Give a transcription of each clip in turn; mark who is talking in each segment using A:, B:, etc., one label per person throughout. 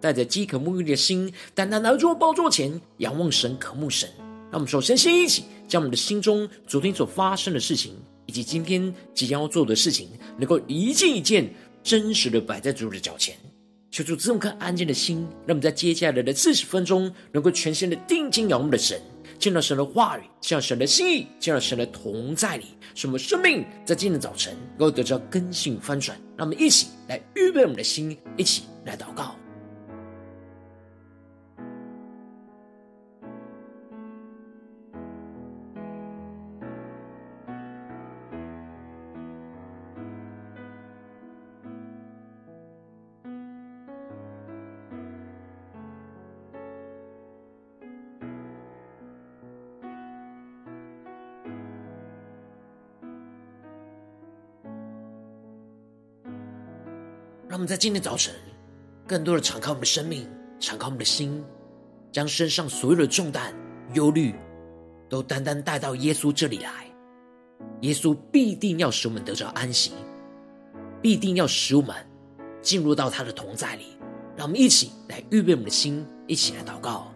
A: 带着饥渴沐浴的心，单单来到宝座前，仰望神，渴慕神。让我们首先先一起将我们的心中昨天所发生的事情，以及今天即将要做的事情，能够一件一件真实的摆在主的脚前，求主赐我们颗安静的心，让我们在接下来的四十分钟，能够全心的定睛仰望的神，见到神的话语，见到神的心意，见到神的同在里，使我们生命在今天的早晨能够得到更新翻转。让我们一起来预备我们的心，一起来祷告。让我们在今天早晨，更多的敞开我们的生命，敞开我们的心，将身上所有的重担、忧虑，都单单带到耶稣这里来。耶稣必定要使我们得着安息，必定要使我们进入到他的同在里。让我们一起来预备我们的心，一起来祷告。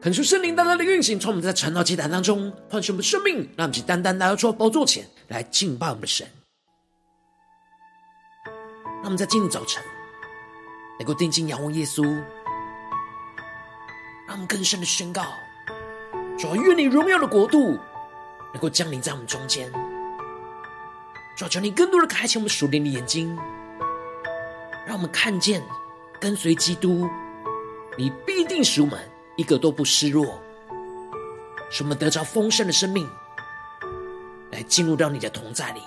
A: 恳求圣灵单单的运行，从我们在晨祷祭坛当中唤醒我们的生命，让我们去单单来到主宝座前来敬拜我们的神。让我们在今天早晨能够定睛仰望耶稣，让我们更深的宣告：主啊，愿你荣耀的国度能够降临在我们中间。主啊，求你更多的开启我们属灵的眼睛，让我们看见跟随基督，你必定使我们。一个都不失落，使我们得着丰盛的生命，来进入到你的同在里。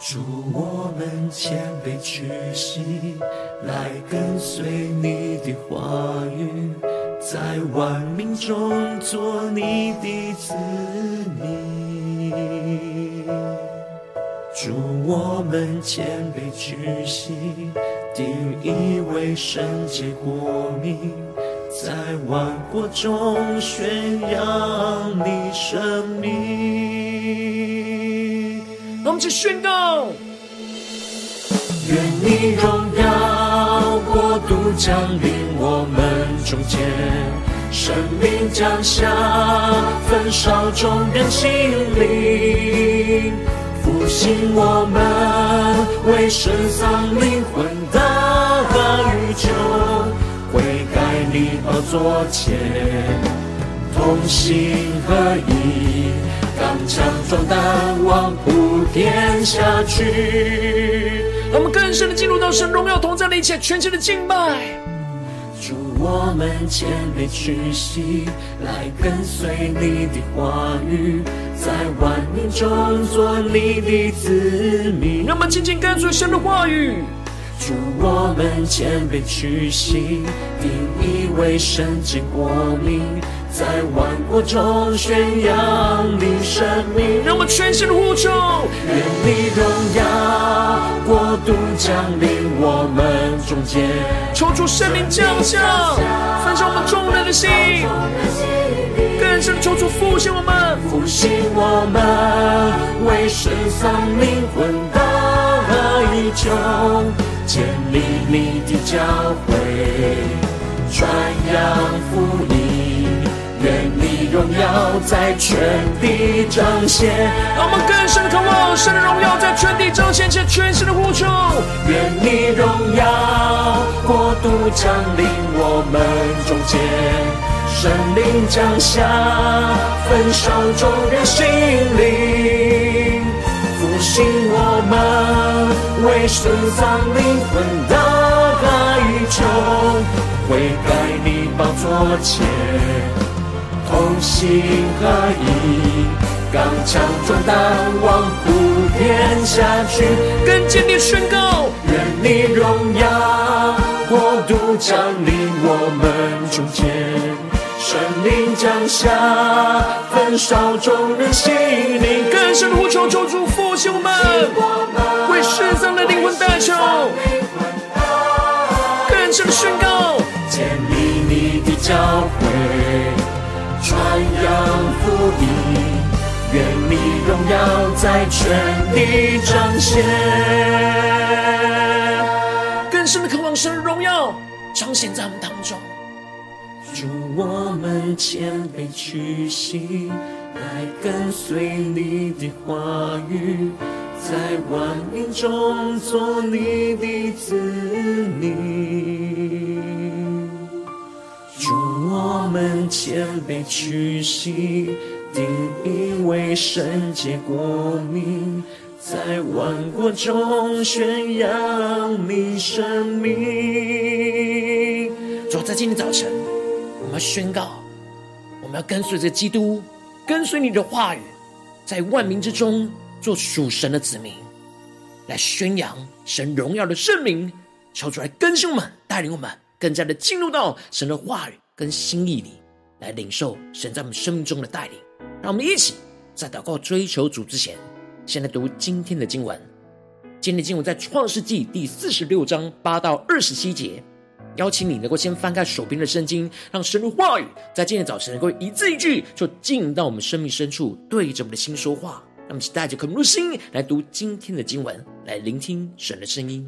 B: 祝，我们谦卑屈膝，来跟随你的话语，在万民中做你的子民。祝，我们谦卑屈膝，定义为圣洁国民。在万国中宣扬你生命。
A: 让我们去宣告。
B: 愿你荣耀国度降临我们中间，生命降下，焚烧众人心灵，复兴我们为神丧灵魂的宇宙。你宝座前，同心合一，刚强壮胆，往普天下去。
A: 让我们更深的进入到神荣耀同在的一切全新的敬拜。
B: 主，我们谦卑屈膝，来跟随你的话语，在万民中做你的子民。
A: 让我们紧紧跟随神的话语。
B: 主，我们谦卑屈膝，定意为圣洁国民，在万国中宣扬你生命。
A: 让我们全心的呼求，
B: 愿你荣耀国度降临我们中间，
A: 求主圣灵降下，焚烧我们众人的心，更深的求主复兴我们，
B: 复兴我们为神丧灵魂的宇宙。建立你的教会，传扬福音，
A: 愿你荣耀在全地彰显。
C: 让我们更深的渴望神的荣耀在全地彰显，且全新的呼求。
A: 愿你荣耀国度降临我们中间，神灵降下，焚烧众人心灵，为深藏灵魂的哀愁。悔改你宝座前，同心合意，刚强壮胆，往普天下去，
C: 更坚定宣告，
A: 愿你荣耀国度降临我们中间，神灵降下，焚烧众人心灵，
C: 更深的呼求，求主复兴我们，为失丧的灵魂代求，更深的宣告。
A: 建立你的教会，传扬福音，愿你荣耀在全地彰显。
C: 更深的渴望神荣耀彰显在我们当中。
A: 祝，我们谦卑屈膝，来跟随你的话语，在万民中做你的子民。祝，我们谦卑屈膝，定义为圣洁国民，在万国中宣扬你生命。
C: 主，在今天早晨，我们要宣告，我们要跟随着基督，跟随你的话语，在万民之中做属神的子民，来宣扬神荣耀的圣名，求主来更新我们，带领我们。更加的进入到神的话语跟心意里，来领受神在我们生命中的带领。让我们一起在祷告追求主之前，先来读今天的经文。今天的经文在创世纪第四十六章八到二十七节。邀请你能够先翻开手边的圣经，让神的话语在今天早晨能够一字一句，就进到我们生命深处，对着我们的心说话。让我们一起带着渴慕的心来读今天的经文，来聆听神的声音。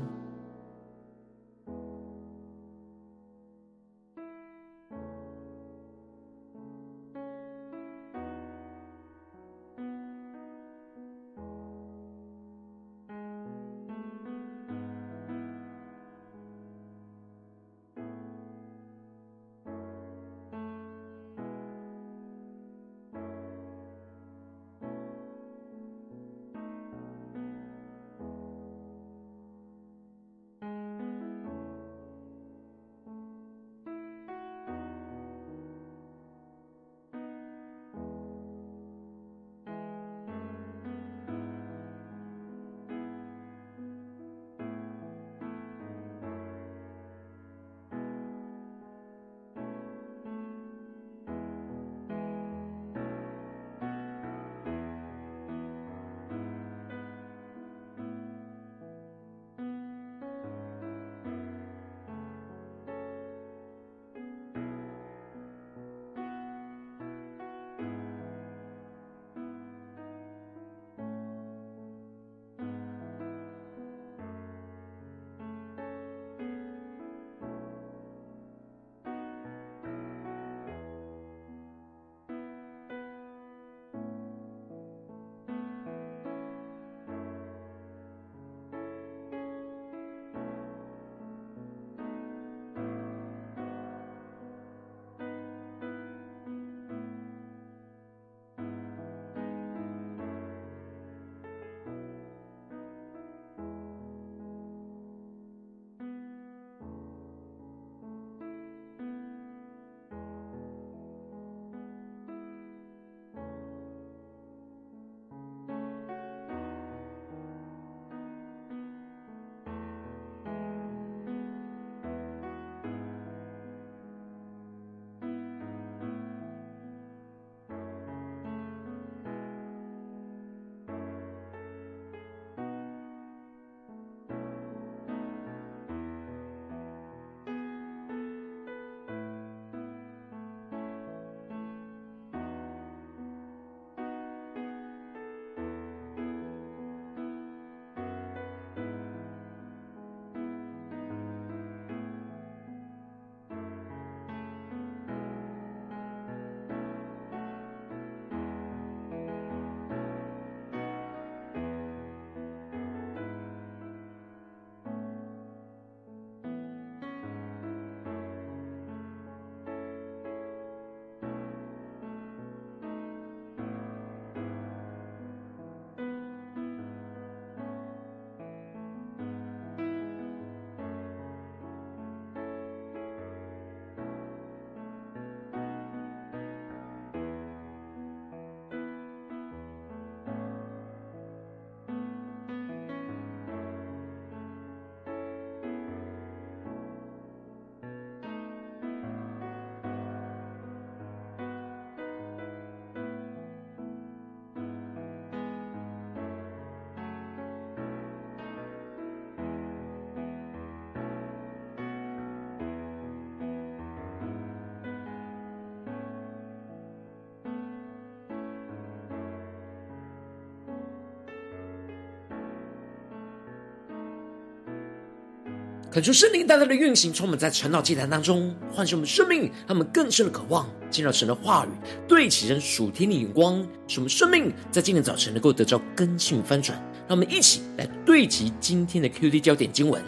A: 恳求圣灵大大的运行，充满在晨祷祭坛当中，唤醒我们生命，他们更深的渴望见到神的话语，对齐神属天的眼光，使我们生命在今天早晨能够得到更新翻转。让我们一起来对齐今天的 QD 焦点经文，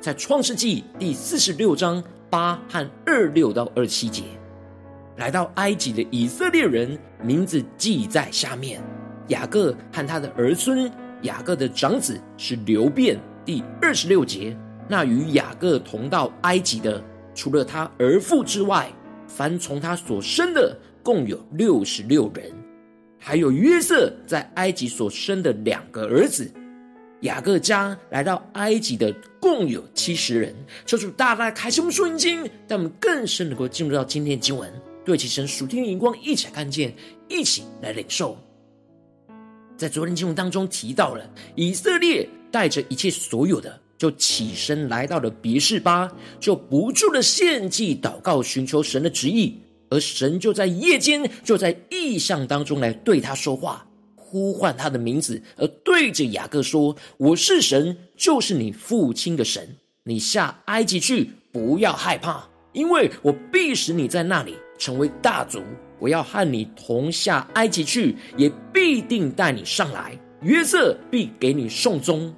A: 在创世纪第四十六章八和二六到二七节。来到埃及的以色列人名字记在下面，雅各和他的儿孙，雅各的长子是流便。第二十六节。那与雅各同到埃及的，除了他儿父之外，凡从他所生的，共有六十六人。还有约瑟在埃及所生的两个儿子。雅各家来到埃及的，共有七十人。求主大大开启我们属灵经，让我们更深能够进入到今天的经文，对其神属天的眼光，一起来看见，一起来领受。在昨天经文当中提到了以色列带着一切所有的。就起身来到了别是巴，就不住的献祭祷告，寻求神的旨意。而神就在夜间，就在异象当中来对他说话，呼唤他的名字，而对着雅各说：“我是神，就是你父亲的神。你下埃及去，不要害怕，因为我必使你在那里成为大族。我要和你同下埃及去，也必定带你上来。约瑟必给你送终。”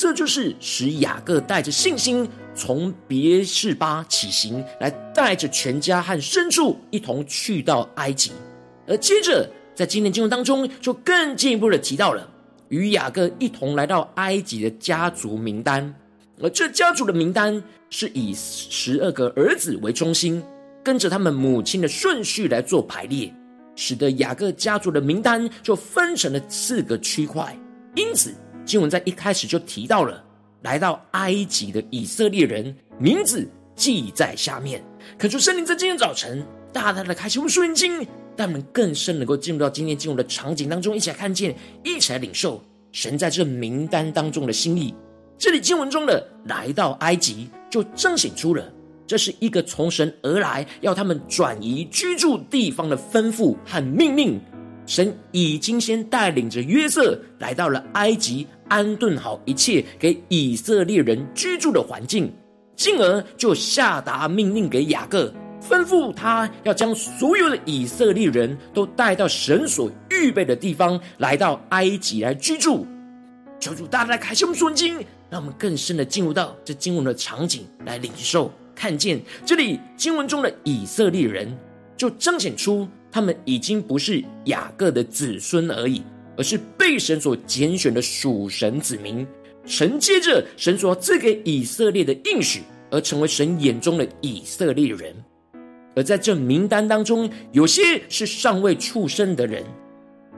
A: 这就是使雅各带着信心从别是巴起行，来带着全家和牲畜一同去到埃及。而接着在今天经文当中，就更进一步的提到了与雅各一同来到埃及的家族名单。而这家族的名单是以十二个儿子为中心，跟着他们母亲的顺序来做排列，使得雅各家族的名单就分成了四个区块。因此。经文在一开始就提到了来到埃及的以色列人名字记在下面。恳求圣灵在今天早晨大大的开启我们属灵经，让我们更深能够进入到今天进入的场景当中，一起来看见，一起来领受神在这名单当中的心意。这里经文中的来到埃及，就彰显出了这是一个从神而来，要他们转移居住地方的吩咐和命令。神已经先带领着约瑟来到了埃及。安顿好一切给以色列人居住的环境，进而就下达命令给雅各，吩咐他要将所有的以色列人都带到神所预备的地方，来到埃及来居住。求主大大开启我们属灵经，让我们更深的进入到这经文的场景来领受，看见这里经文中的以色列人，就彰显出他们已经不是雅各的子孙而已。而是被神所拣选的属神子民，承接着神所赐给以色列的应许，而成为神眼中的以色列人。而在这名单当中，有些是尚未出生的人，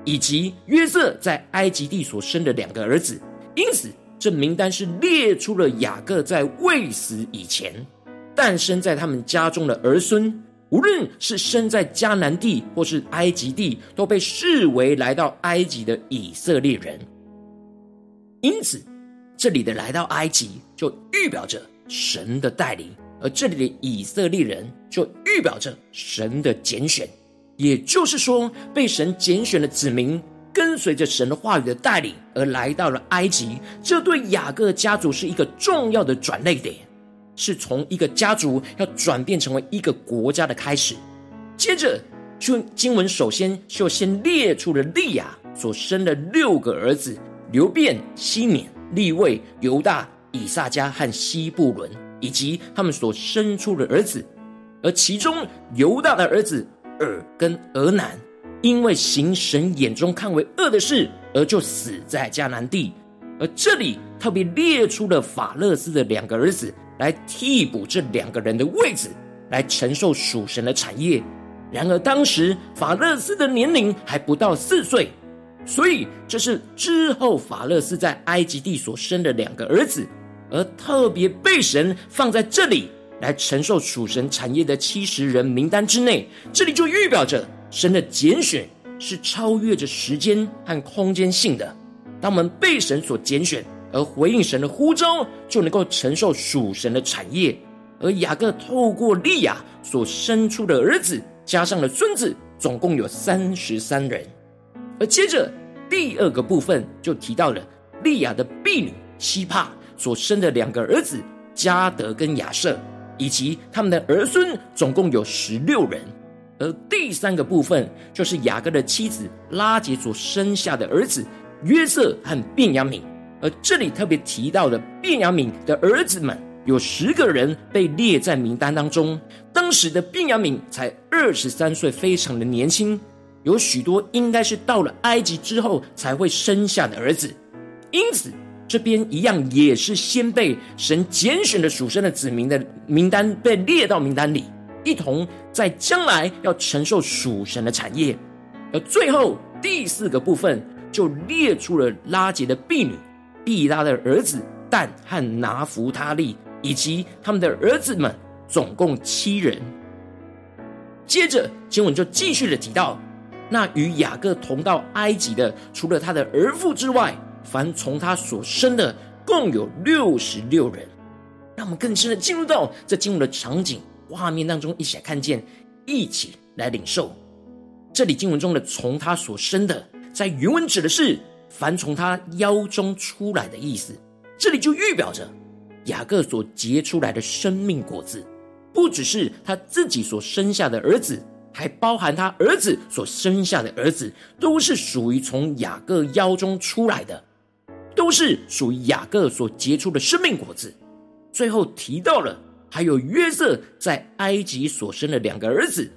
A: 以及约瑟在埃及地所生的两个儿子。因此，这名单是列出了雅各在未死以前诞生在他们家中的儿孙。无论是生在迦南地或是埃及地，都被视为来到埃及的以色列人。因此，这里的来到埃及就预表着神的带领，而这里的以色列人就预表着神的拣选。也就是说，被神拣选的子民，跟随着神的话语的带领而来到了埃及，这对雅各家族是一个重要的转捩点。是从一个家族要转变成为一个国家的开始。接着，就经文首先就先列出了利亚所生的六个儿子：流便、西缅、利未、犹大、以萨迦和西布伦，以及他们所生出的儿子。而其中犹大的儿子珥跟俄南，因为行神眼中看为恶的事，而就死在迦南地。而这里特别列出了法勒斯的两个儿子。来替补这两个人的位置，来承受属神的产业。然而当时法勒斯的年龄还不到四岁，所以这是之后法勒斯在埃及地所生的两个儿子，而特别被神放在这里来承受属神产业的七十人名单之内。这里就预表着神的拣选是超越着时间和空间性的。当我们被神所拣选。而回应神的呼召，就能够承受属神的产业。而雅各透过利亚所生出的儿子，加上了孙子，总共有三十三人。而接着第二个部分就提到了利亚的婢女西帕所生的两个儿子加德跟亚设，以及他们的儿孙，总共有十六人。而第三个部分，就是雅各的妻子拉结所生下的儿子约瑟和便雅悯。而这里特别提到的便雅悯的儿子们，有十个人被列在名单当中。当时的便雅悯才二十三岁，非常的年轻。有许多应该是到了埃及之后才会生下的儿子，因此这边一样也是先被神拣选的属神的子民的名单被列到名单里，一同在将来要承受属神的产业。而最后第四个部分就列出了拉结的婢女、毕拉的儿子但和拿弗他利，以及他们的儿子们，总共七人。接着经文就继续的提到。那与雅各同到埃及的，除了他的儿妇之外，凡从他所生的，共有六十六人。让我们更深的进入到这经文的场景画面当中，一起来看见，一起来领受。这里经文中的“从他所生的”，在原文指的是凡从他腰中出来的意思。这里就预表着雅各所结出来的生命果子，不只是他自己所生下的儿子。还包含他儿子所生下的儿子，都是属于从雅各腰中出来的，都是属于雅各所结出的生命果子。最后提到了还有约瑟在埃及所生的两个儿子，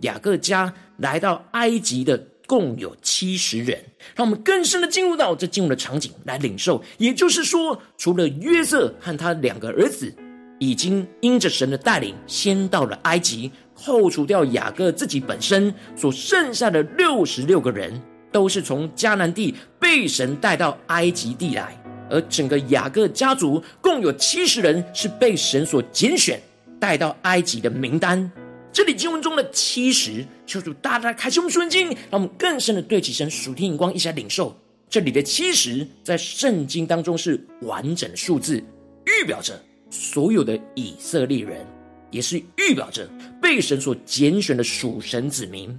A: 雅各家来到埃及的共有七十人。让我们更深的进入到这进入的场景来领受，也就是说，除了约瑟和他两个儿子，已经因着神的带领，先到了埃及。扣除掉雅各自己本身所剩下的六十六个人，都是从迦南地被神带到埃及地来，而整个雅各家族共有七十人是被神所拣选带到埃及的名单。这里经文中的七十，求主大大开启我们属灵经，让我们更深的对起神属天眼光，一起来领受。这里的七十在圣经当中是完整的数字，预表着所有的以色列人。也是预表着被神所拣选的属神子民，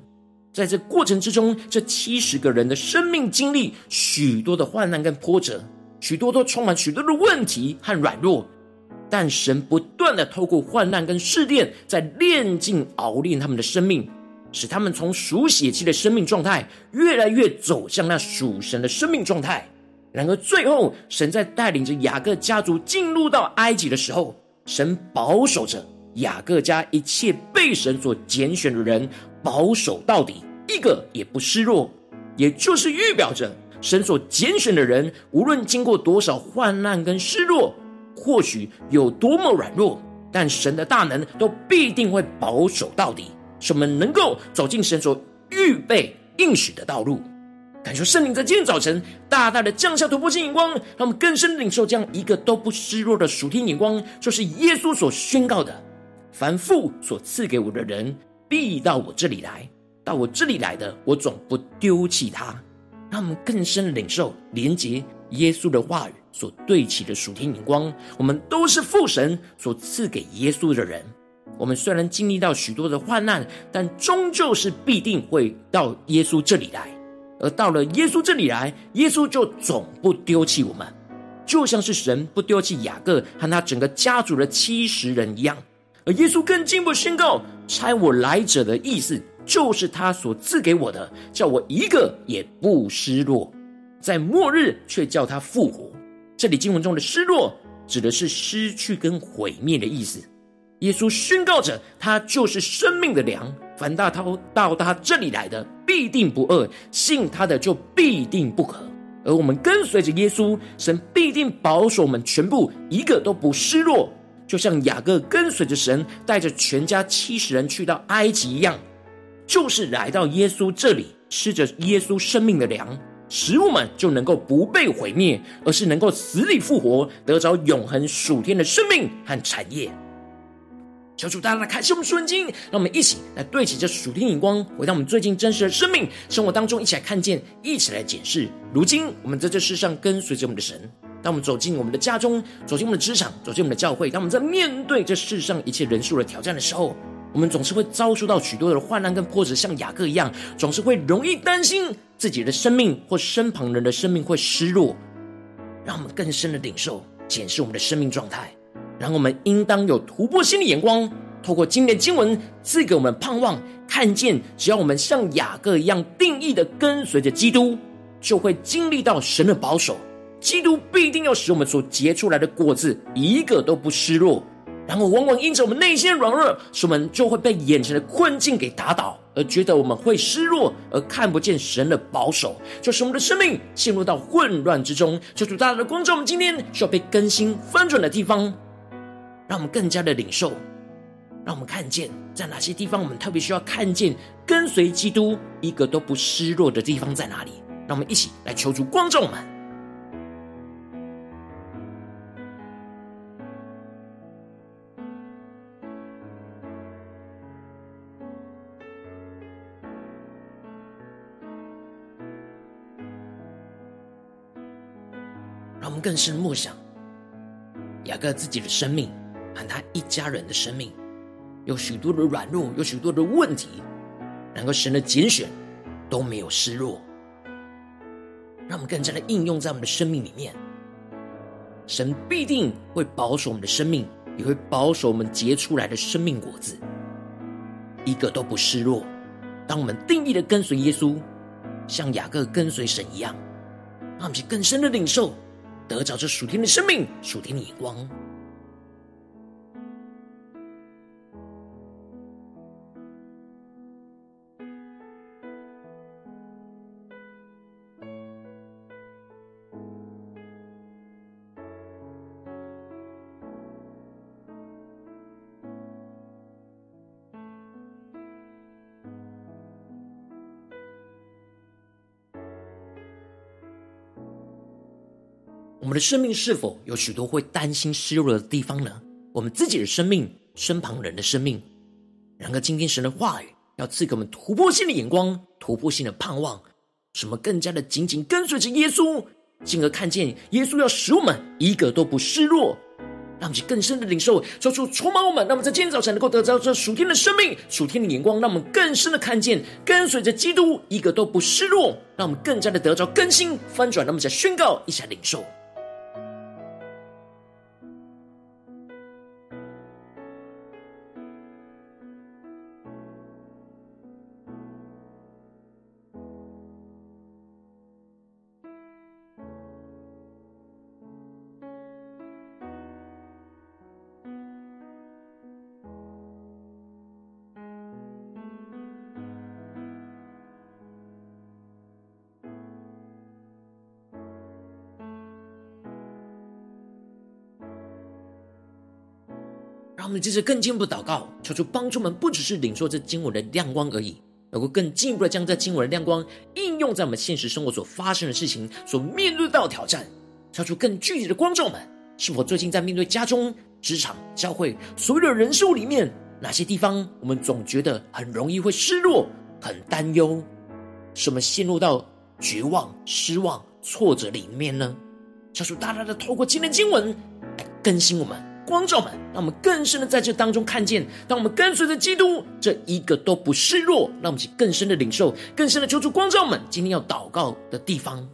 A: 在这过程之中，这七十个人的生命经历许多的患难跟波折，许多都充满许多的问题和软弱，但神不断的透过患难跟试炼，在炼净熬炼他们的生命，使他们从属血气的生命状态，越来越走向那属神的生命状态。然而最后，神在带领着雅各家族进入到埃及的时候，神保守着。雅各家一切被神所拣选的人，保守到底，一个也不失落，也就是预表着神所拣选的人，无论经过多少患难跟失落，或许有多么软弱，但神的大能都必定会保守到底，使我们能够走进神所预备应许的道路。感谢圣灵在今天早晨大大的降下突破性眼光，让我们更深领受这样一个都不失落的属天眼光，就是耶稣所宣告的。凡父所赐给我的人，必到我这里来；到我这里来的，我总不丢弃他。让我们更深领受连接耶稣的话语所对齐的属天眼光。我们都是父神所赐给耶稣的人。我们虽然经历到许多的患难，但终究是必定会到耶稣这里来。而到了耶稣这里来，耶稣就总不丢弃我们，就像是神不丢弃雅各和他整个家族的七十人一样。而耶稣更进一步宣告：“差我来者的意思，就是他所赐给我的，叫我一个也不失落，在末日却叫他复活。”这里经文中的“失落”指的是失去跟毁灭的意思。耶稣宣告着：“他就是生命的粮，凡大他到他这里来的，必定不饿；信他的，就必定不渴。”而我们跟随着耶稣，神必定保守我们全部，一个都不失落。就像雅各跟随着神，带着全家七十人去到埃及一样，就是来到耶稣这里，吃着耶稣生命的粮，使我们就能够不被毁灭，而是能够死里复活，得着永恒属天的生命和产业。求主大家来开启我们属灵经，让我们一起来对齐这属天眼光，回到我们最近真实的生命生活当中，一起来看见，一起来检视。如今我们在这世上跟随着我们的神。当我们走进我们的家中，走进我们的职场，走进我们的教会，当我们在面对这世上一切人数的挑战的时候，我们总是会遭受到许多的患难跟波折，像雅各一样，总是会容易担心自己的生命或身旁人的生命会失落。让我们更深的领受、检视我们的生命状态，然后我们应当有突破性的眼光，透过今天的经文赐给我们盼望，看见只要我们像雅各一样定义的跟随着基督，就会经历到神的保守。基督必定要使我们所结出来的果子一个都不失落。然后往往因着我们内心的软弱，使我们就会被眼前的困境给打倒，而觉得我们会失落，而看不见神的保守，就使我们的生命陷入到混乱之中。求主大大的光照我们今天需要被更新翻转的地方。让我们更加的领受，让我们看见在哪些地方，我们特别需要看见跟随基督一个都不失落的地方在哪里。让我们一起来求主光照我们。更深默想雅各自己的生命。和他一家人的生命有许多的软弱，有许多的问题，然而神的拣选都没有失落，让我们更加的应用在我们的生命里面。神必定会保守我们的生命，也会保守我们结出来的生命果子，一个都不失落。当我们定义的跟随耶稣，像雅各跟随神一样，让我们去更深的领受，得着这属天的生命、属天的眼光。们的生命是否有许多会担心失落的地方呢？我们自己的生命，身旁人的生命。然而，今天神的话语要赐给我们突破性的眼光，突破性的盼望，使我们更加的紧紧跟随着耶稣，进而看见耶稣要使我们一个都不失落，让我们更深的领受，做出充满我们。那么，在今天早晨能够得到这属天的生命、属天的眼光，让我们更深的看见跟随着基督一个都不失落，让我们更加的得着更新翻转。那么，在宣告一下领受。们接着更进一步祷告，求主帮助们，不只是领受这经文的亮光而已，能够更进一步的将这经文的亮光应用在我们现实生活所发生的事情、所面对到的挑战，求主更具体的光照们。是否最近在面对家中、职场、教会所有的人事物里面，哪些地方我们总觉得很容易会失落、很担忧，使我们陷入到绝望、失望、挫折里面呢？求主大大的透过今天经文来更新我们。光照们，让我们更深的在这当中看见，当我们跟随着基督，这一个都不示弱，让我们去更深的领受，更深的求助光照们，今天要祷告的地方。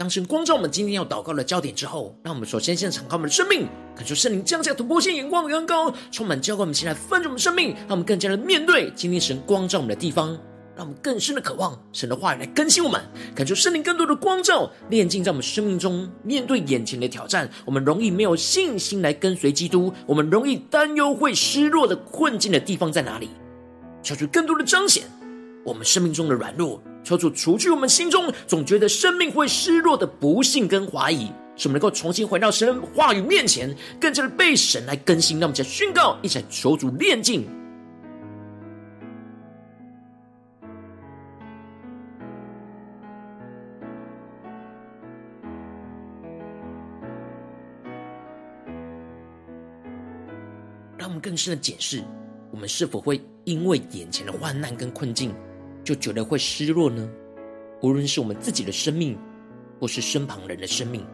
A: 当神光照我们今天要祷告的焦点之后，让我们首先先敞开我们的生命，感受圣灵降下突破性眼光的恩膏，充满教灌我们，先来翻转我们生命，让我们更加的面对今天神光照我们的地方，让我们更深的渴望神的话语来更新我们，感受圣灵更多的光照，炼净在我们生命中。面对眼前的挑战，我们容易没有信心来跟随基督，我们容易担忧会失落的困境的地方在哪里？求主更多的彰显我们生命中的软弱。求主除去我们心中总觉得生命会失落的不信跟怀疑，使我们能够重新回到神话语面前，更加的被神来更新。让我们再宣告，一起求主炼净。让我们更深的检视，我们是否会因为眼前的患难跟困境，就觉得会失落呢？无论是我们自己的生命，或是身旁人的生命，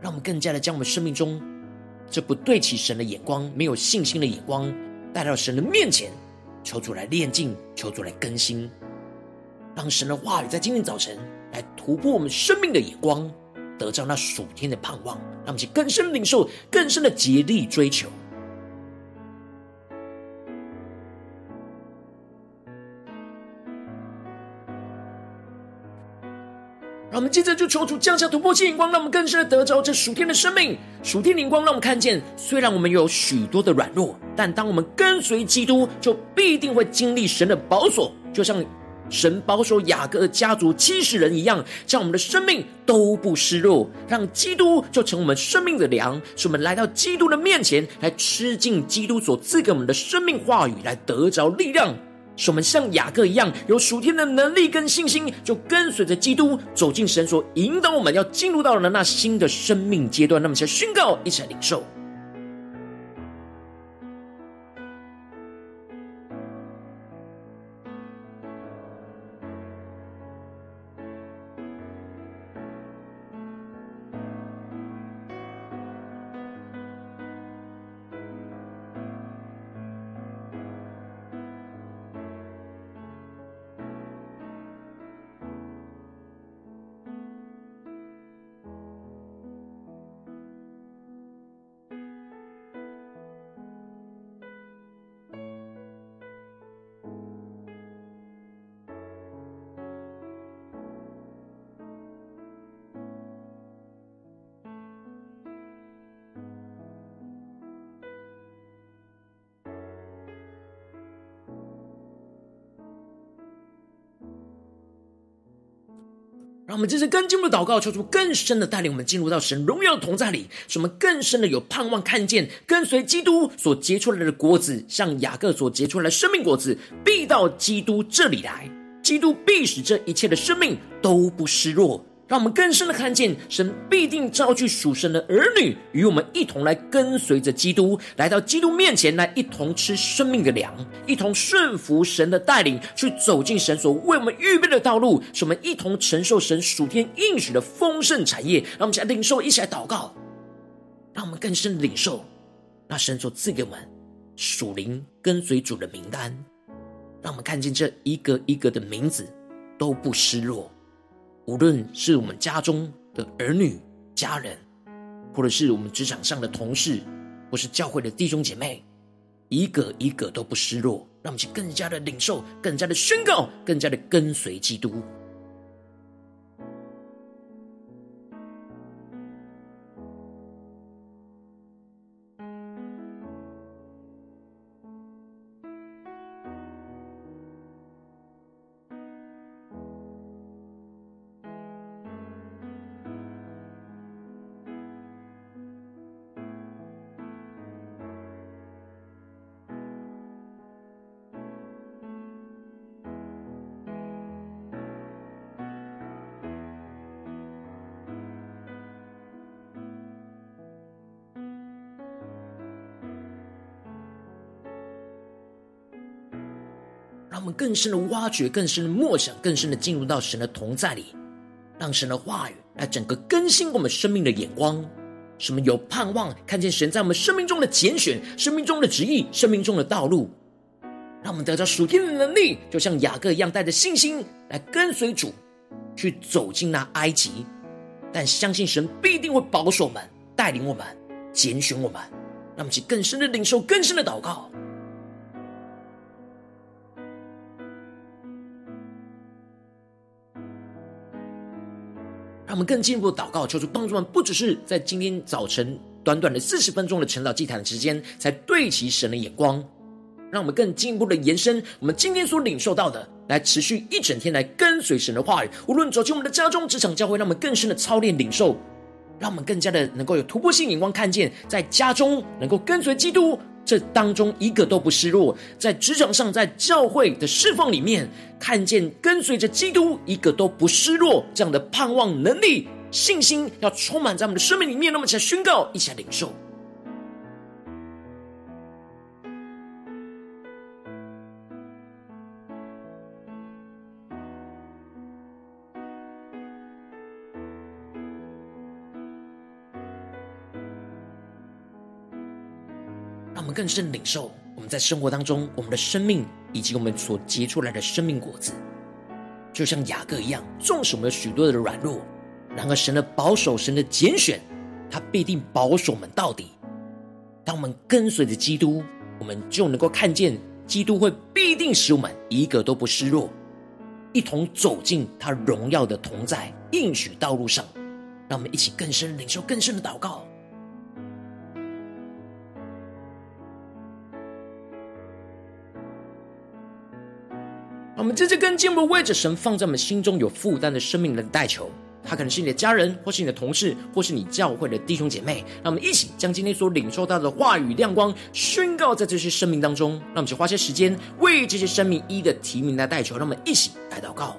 A: 让我们更加的将我们生命中这不对齐神的眼光、没有信心的眼光，带到神的面前，求主来炼净，求主来更新，让神的话语在今天早晨来突破我们生命的眼光，得到那属天的盼望，让我们去更深领受、更深的竭力追求。让我们接着就求主降下突破性眼光，让我们更深的得着这属天的生命、属天灵光。让我们看见，虽然我们有许多的软弱，但当我们跟随基督，就必定会经历神的保守，就像神保守雅各家族七十人一样，将我们的生命都不失落。让基督就成我们生命的粮，使我们来到基督的面前，来吃尽基督所赐给我们的生命话语，来得着力量。使我们像雅各一样有属天的能力跟信心，就跟随着基督走进神所引导我们要进入到了那新的生命阶段。那么，先宣告，一起来领受。让我们这次更进一步的祷告，求主更深的带领我们进入到神荣耀的同在里，使我们更深的有盼望，看见跟随基督所结出来的果子，像雅各所结出来的生命果子，必到基督这里来，基督必使这一切的生命都不失落。让我们更深的看见，神必定召聚属神的儿女，与我们一同来跟随着基督，来到基督面前，来一同吃生命的粮，一同顺服神的带领，去走进神所为我们预备的道路，使我们一同承受神属天应许的丰盛产业。让我们一起来领受，一起来祷告，让我们更深的领受那神所赐给我们属灵跟随主的名单，让我们看见这一个一个的名字都不失落。无论是我们家中的儿女、家人，或者是我们职场上的同事，或是教会的弟兄姐妹，一个一个都不失落，让我们去更加的领受、更加的宣告、更加的跟随基督。更深的挖掘，更深的默想，更深的进入到神的同在里，让神的话语来整个更新我们生命的眼光，什么有盼望看见神在我们生命中的拣选、生命中的旨意、生命中的道路，让我们得到属天的能力，就像雅各一样，带着信心来跟随主，去走进那埃及，但相信神必定会保守我们、带领我们、拣选我们，让我们去更深的领受、更深的祷告。让我们更进一步的祷告，求主帮助我们，不只是在今天早晨短短的四十分钟的晨祷祭坛的时间，才对齐神的眼光。让我们更进一步的延伸，我们今天所领受到的，来持续一整天来跟随神的话语。无论走进我们的家中、职场、教会，让我们更深的操练领受，让我们更加的能够有突破性眼光，看见在家中能够跟随基督，这当中一个都不失落；在职场上，在教会的侍奉里面，看见跟随着基督，一个都不失落。这样的盼望、能力、信心，要充满在我们的生命里面。那么，起来宣告，一起来领受。更深领受，我们在生活当中，我们的生命以及我们所结出来的生命果子，就像雅各一样，纵使我们有许多的软弱，然而神的保守、神的拣选，他必定保守我们到底。当我们跟随着基督，我们就能够看见基督会必定使我们一个都不失落，一同走进他荣耀的同在应许道路上。让我们一起更深领受更深的祷告。们这次跟进步为着神放在我们心中有负担的生命的代求，他可能是你的家人，或是你的同事，或是你教会的弟兄姐妹。让我们一起将今天所领受到的话语亮光宣告在这些生命当中。让我们去花些时间为这些生命一的提名来代求。让我们一起来祷告。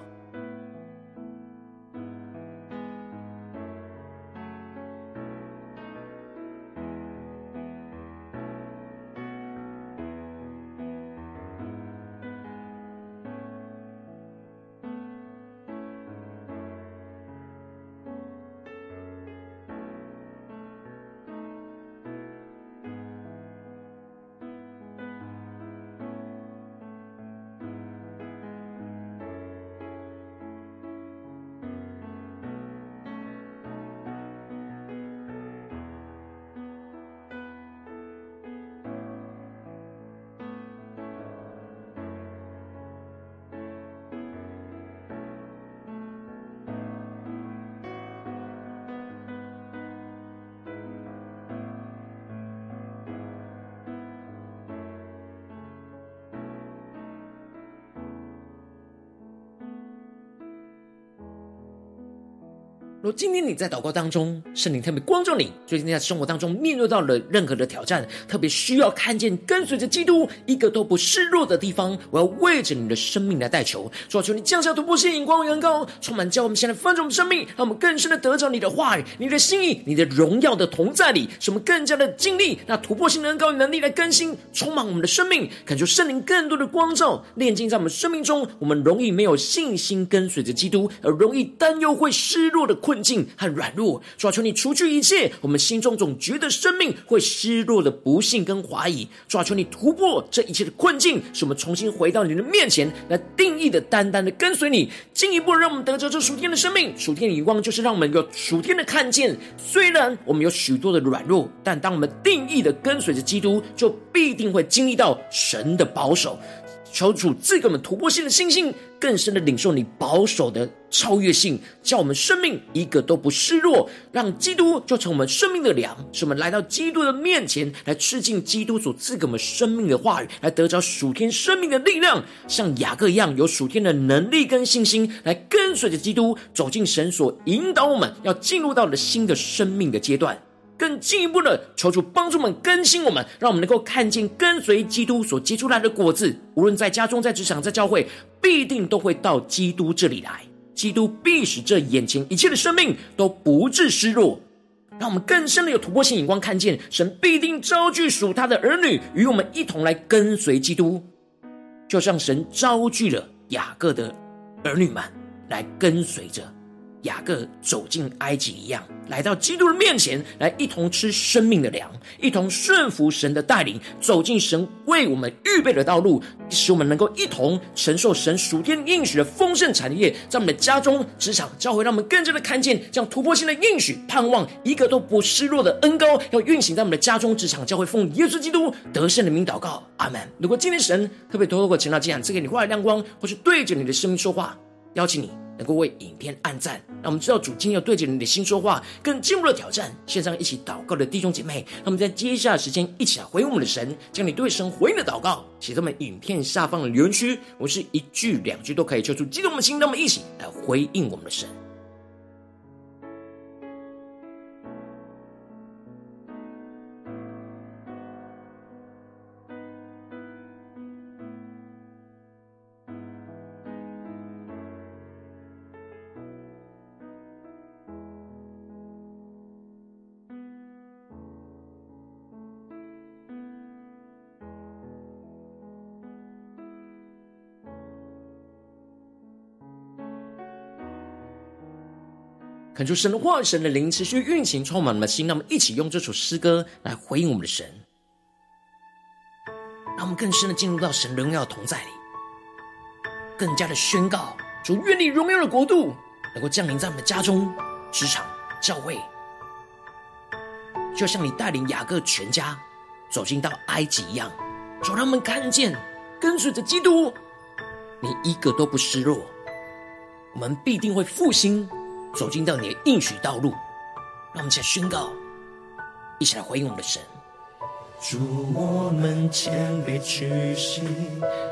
A: 若今天你在祷告当中，圣灵特别光照你，最近在生活当中面对到了任何的挑战，特别需要看见跟随着基督一个都不示弱的地方，我要为着你的生命来代求，主啊，求你降下突破性眼光，远高，充满叫我们现在翻转我们生命，让我们更深的得着你的话语、你的心意、你的荣耀的同在里，使我们更加的经历那突破性的高能力来更新，充满我们的生命，感受圣灵更多的光照，炼净在我们生命中，我们容易没有信心跟随着基督，而容易担忧会失落的困。困境和软弱，主啊，求你除去一切我们心中总觉得生命会失落的不幸跟怀疑。主啊，求你突破这一切的困境，使我们重新回到你的面前来定义的单单的跟随你，进一步让我们得着这属天的生命。属天的眼光就是让我们有属天的看见。虽然我们有许多的软弱，但当我们定义的跟随着基督，就必定会经历到神的保守。求主赐给我们突破性的信心，更深的领受你保守的超越性，叫我们生命一个都不失落，让基督就成我们生命的粮，使我们来到基督的面前，来吃进基督所赐给我们生命的话语，来得着属天生命的力量，像雅各一样有属天的能力跟信心，来跟随着基督走进神所引导我们要进入到了新的生命的阶段。更进一步的求主帮助我们更新我们，让我们能够看见跟随基督所结出来的果子，无论在家中、在职场、在教会，必定都会到基督这里来。基督必使这眼前一切的生命都不致失落。让我们更深的有突破性眼光，看见神必定招聚属他的儿女，与我们一同来跟随基督，就像神招聚了雅各的儿女们来跟随着。雅各走进埃及一样，来到基督的面前，来一同吃生命的粮，一同顺服神的带领，走进神为我们预备的道路，使我们能够一同承受神属天应许的丰盛产业，在我们的家中、职场、教会，让我们更加的看见这样突破性的应许，盼望一个都不失落的恩膏，要运行在我们的家中、职场、教会，奉耶稣基督得胜的名祷告，阿门。如果今天神特别透过晨祷祭坛赐给你话语亮光，或是对着你的生命说话，邀请你。能够为影片按赞，让我们知道主今天要对着你的心说话，更进入了挑战。线上一起祷告的弟兄姐妹，那么在接下来的时间一起来回应我们的神，将你对神回应的祷告写在我们影片下方的留言区。我是一句两句都可以求出激动的心，那么一起来回应我们的神。
D: 恳求神的话语、神的灵持续运行，充满我们的心。让我们一起用这首诗歌来回应我们的神，让我们更深的进入到神荣耀的同在里，更加的宣告：主愿你荣耀的国度能够降临在我们的家中、职场、教会，就像你带领雅各全家走进到埃及一样，主让我们看见跟随着基督，你一个都不失落，我们必定会复兴。走进到你的应许道路，让我们一起来宣告，一起来回应我们的神。
A: 祝，我们谦卑屈膝，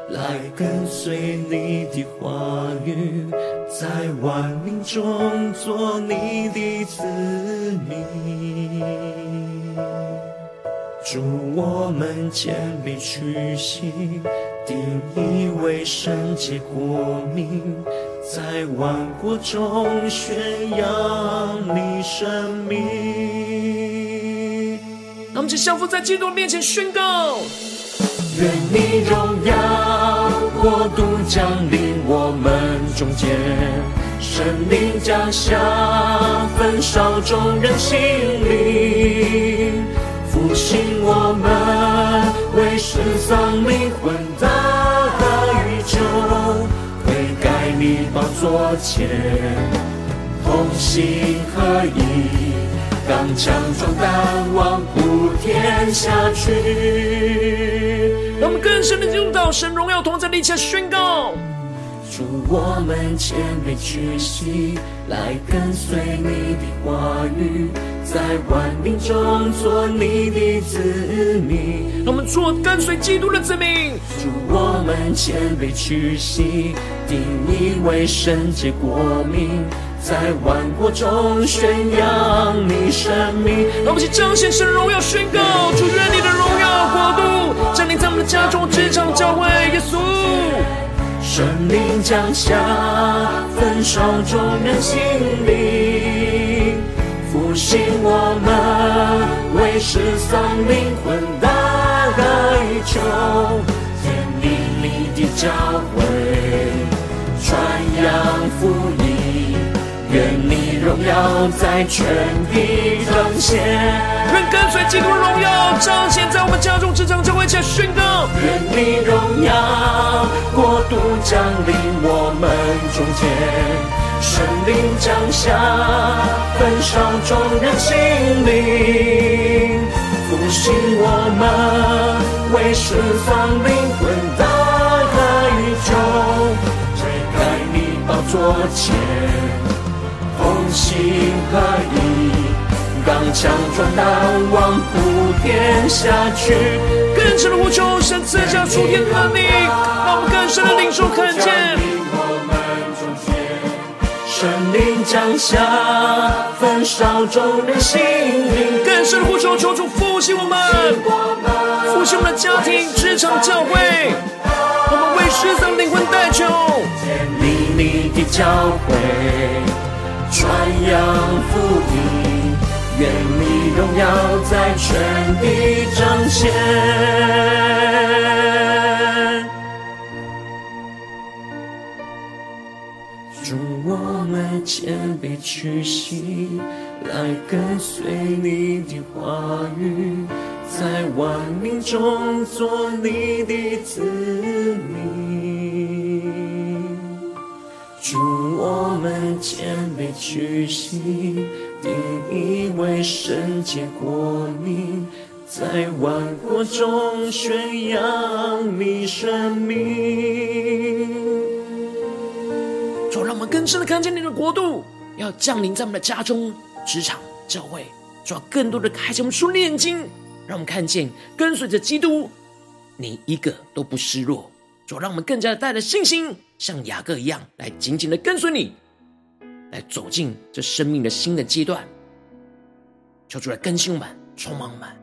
A: 来跟随你的话语，在万民中做你的子民。祝，我们谦卑屈膝，定义为圣洁国民。在万国中宣扬你生命。
D: 让我们一起降服在基督面前宣告：
A: 愿你荣耀国度降临我们中间，神灵降下，焚烧众人心灵，复兴我们，为失丧灵魂的宝座前，同心合意，刚强壮胆，往普天下去。
D: 让我们更深的进入到神荣耀同在的一切宣告。
A: 主，我们谦卑屈膝，来跟随你的话语。在万民中做你的子民，
D: 让我们做跟随基督的子民。
A: 主，我们谦卑屈膝，定你为圣洁国民，在万国中宣扬你生命。
D: 让我们一起彰显神荣耀，宣告：主，愿你的荣耀国度降临在我们的家中、职场、教会。耶稣，
A: 神灵降下，焚烧众人心灵。复兴我们，为失丧灵魂的哀求，建立你的教在全地彰显。
D: 愿跟随基督荣耀彰显在我们家中、职场、教会前宣告。
A: 愿你荣耀国度降临我们中间。神灵降下，焚烧众人心灵，复兴我们，为失丧灵魂大宇宙，垂盖你宝座前，同心合意，刚强壮胆，望普天下去。
D: 更深的呼求，神赐下属天的能力，让我们更深的领受看见。
A: 神灵降下，焚烧众人心灵。
D: 更深的呼求，求主复兴我们，复兴我们的家庭、职场、教会。我们为失丧灵魂代求。
A: 建立你的教会，传扬福音，愿你荣耀在全地彰显。我们谦卑屈膝，来跟随你的话语，在万民中做你的子民。我们谦卑屈膝，定义为圣洁国民，在万国中宣扬你生命。
D: 主，让我们更深的看见你的国度要降临在我们的家中、职场、教会，主要更多的开启我们属灵眼睛，让我们看见跟随着基督，你一个都不失落。主，让我们更加的带着信心，像雅各一样，来紧紧的跟随你，来走进这生命的新的阶段。求主来更新我们，充满我
A: 们。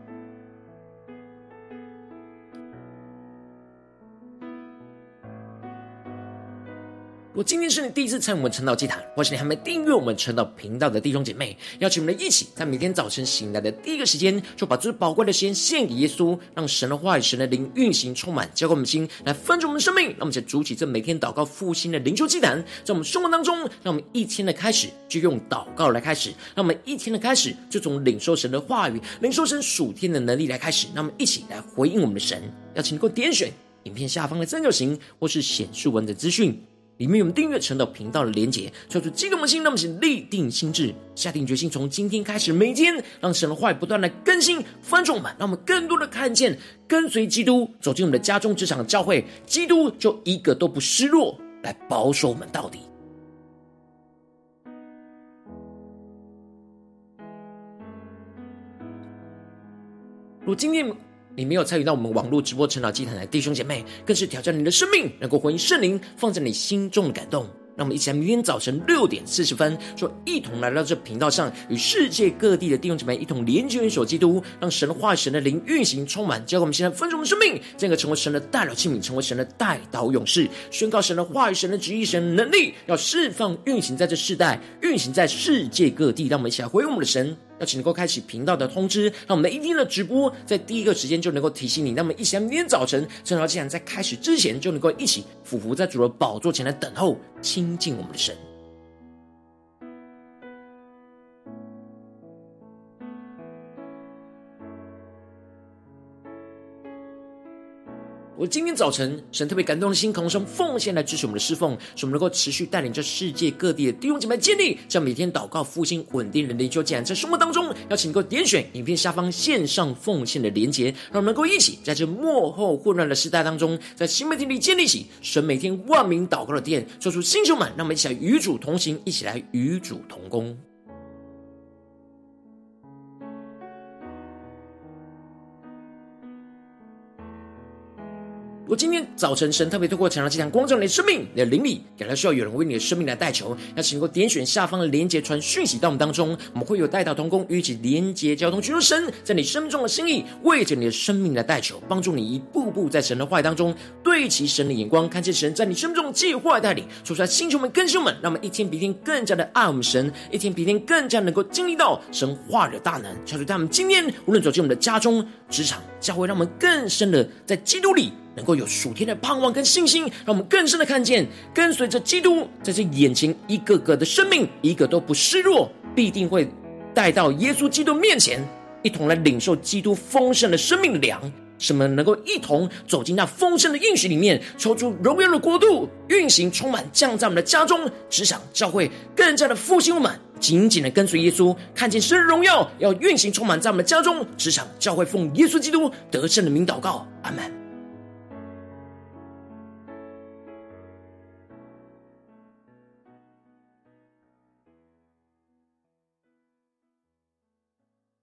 A: 果今天是你第一次参与我们晨祷祭坛，或是你还没订阅我们晨祷频道的弟兄姐妹，邀请我们一起在每天早晨醒来的第一个时间，就把最宝贵的时间献给耶稣，让神的话语、神的灵运行充满，交给我们心，来分盛我们的生命。让我们一起筑起这每天祷告复兴的灵修祭坛，在我们生活当中，让我们一天的开始就用祷告来开始，让我们一天的开始就从领受神的话语、领受神属天的能力来开始。让我们一起来回应我们的神。邀请你给我点选影片下方的三角形，或是显示文的资讯。里面有我们订阅晨祷频道的连结，求主激动的心，让我们先立定心志，下定决心，从今天开始，每天让神的话语不断的更新翻转我们，让我们更多的看见跟随基督走进我们的家中、职场、教会，基督就一个都不失落，来保守我们到底。如今天，你没有参与到我们网络直播成长祭坛的弟兄姐妹，更是挑战你的生命，能够回应圣灵放在你心中的感动。让我们一起来，明天早晨六点四十分，说一同来到这频道上，与世界各地的弟兄姐妹一同连接、元首基督，让神的话、神的灵运行充满，教给我们现在分盛的生命，这个成为神的代表器皿，成为神的代祷勇士，宣告神的话语、神的旨意、神的能力，要释放运行在这世代，运行在世界各地。让我们一起来回应我们的神。要请能够开启频道的通知，让我们的一天的直播在第一个时间就能够提醒你。那么，一想明天早晨，正好既然在开始之前，就能够一起俯伏在主的宝座前来等候，亲近我们的神。我今天早晨，神特别感动的心，渴望用奉献来支持我们的侍奉，使我们能够持续带领着世界各地的弟兄姐妹建立，这样每天祷告复兴稳定的灵修。既然在生活当中，邀请你能够点选影片下方线上奉献的连结，让我们能够一起在这幕后混乱的时代当中，在新媒体里建立起神每天万名祷告的殿，做出新秀们，让我们一起来与主同行，一起来与主同工。如果今天早晨神特别透过晨祷祭坛光照你的生命，你的灵里，感到需要有人为你的生命来代求，那请能够点选下方的连结传讯息到我们当中，我们会有代祷同工与一起连结交通，寻求神在你生命中的心意，为着你的生命来代求，帮助你一步步在神的话语当中对齐神的眼光，看见神在你生命中的计划带领，说出来星球们、更新们，让我们一天比一天更加的爱我们神，一天比一天更加能够经历到神话的大能。求主他们今天无论走进我们的家中、职场、教会，让我们更深的在基督里。能够有属天的盼望跟信心，让我们更深的看见，跟随着基督，在这眼前一个个的生命，一个都不失落，必定会带到耶稣基督面前，一同来领受基督丰盛的生命粮。使我们能够一同走进那丰盛的应许里面，抽出荣耀的国度运行，充满降在我们的家中、职场、教会，更加的复兴我们，紧紧的跟随耶稣，看见生日荣耀要运行充满在我们的家中、职场、教会，奉耶稣基督得胜的名祷告，阿门。